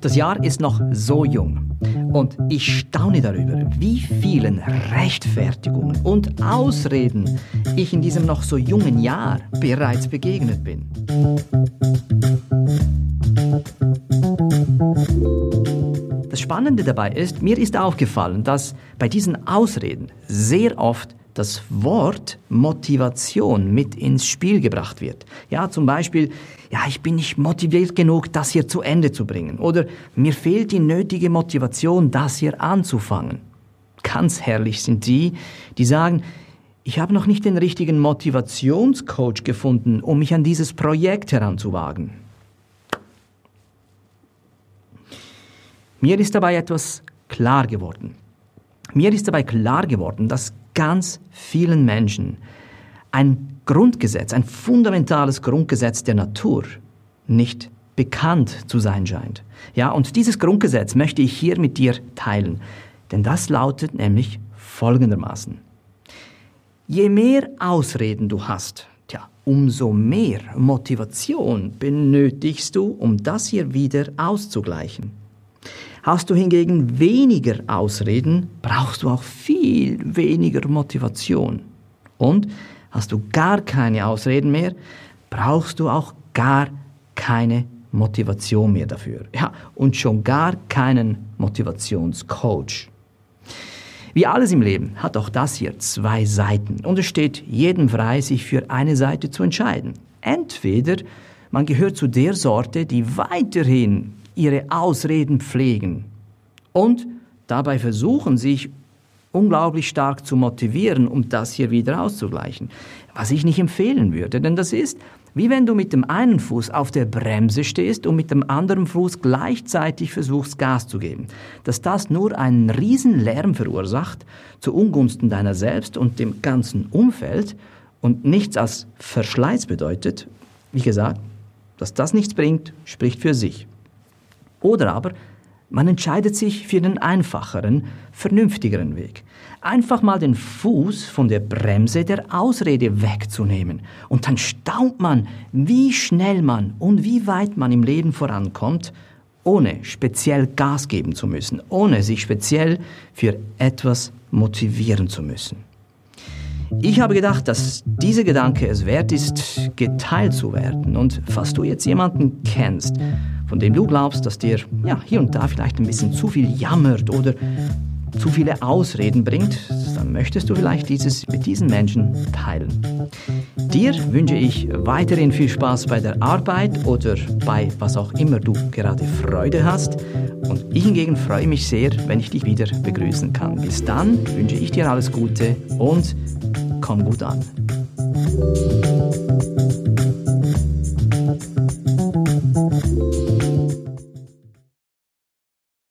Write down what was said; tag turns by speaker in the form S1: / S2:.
S1: Das Jahr ist noch so jung und ich staune darüber, wie vielen Rechtfertigungen und Ausreden ich in diesem noch so jungen Jahr bereits begegnet bin. Das Spannende dabei ist, mir ist aufgefallen, dass bei diesen Ausreden sehr oft das Wort Motivation mit ins Spiel gebracht wird. Ja, zum Beispiel, ja, ich bin nicht motiviert genug, das hier zu Ende zu bringen. Oder mir fehlt die nötige Motivation, das hier anzufangen. Ganz herrlich sind die, die sagen, ich habe noch nicht den richtigen Motivationscoach gefunden, um mich an dieses Projekt heranzuwagen. Mir ist dabei etwas klar geworden. Mir ist dabei klar geworden, dass ganz vielen Menschen ein Grundgesetz, ein fundamentales Grundgesetz der Natur nicht bekannt zu sein scheint. Ja, und dieses Grundgesetz möchte ich hier mit dir teilen, denn das lautet nämlich folgendermaßen. Je mehr Ausreden du hast, tja, umso mehr Motivation benötigst du, um das hier wieder auszugleichen. Hast du hingegen weniger Ausreden, brauchst du auch viel weniger Motivation. Und hast du gar keine Ausreden mehr, brauchst du auch gar keine Motivation mehr dafür. Ja, und schon gar keinen Motivationscoach. Wie alles im Leben hat auch das hier zwei Seiten und es steht jedem frei, sich für eine Seite zu entscheiden. Entweder man gehört zu der Sorte, die weiterhin ihre Ausreden pflegen und dabei versuchen, sich unglaublich stark zu motivieren, um das hier wieder auszugleichen. Was ich nicht empfehlen würde, denn das ist, wie wenn du mit dem einen Fuß auf der Bremse stehst und mit dem anderen Fuß gleichzeitig versuchst, Gas zu geben. Dass das nur einen riesen Lärm verursacht, zu Ungunsten deiner selbst und dem ganzen Umfeld und nichts als Verschleiß bedeutet, wie gesagt, dass das nichts bringt, spricht für sich. Oder aber man entscheidet sich für den einfacheren, vernünftigeren Weg. Einfach mal den Fuß von der Bremse der Ausrede wegzunehmen. Und dann staunt man, wie schnell man und wie weit man im Leben vorankommt, ohne speziell Gas geben zu müssen, ohne sich speziell für etwas motivieren zu müssen. Ich habe gedacht, dass dieser Gedanke es wert ist, geteilt zu werden. Und falls du jetzt jemanden kennst, von dem du glaubst, dass dir ja, hier und da vielleicht ein bisschen zu viel jammert oder zu viele Ausreden bringt, dann möchtest du vielleicht dieses mit diesen Menschen teilen. Dir wünsche ich weiterhin viel Spaß bei der Arbeit oder bei was auch immer du gerade Freude hast. Und ich hingegen freue mich sehr, wenn ich dich wieder begrüßen kann. Bis dann wünsche ich dir alles Gute und komm gut an.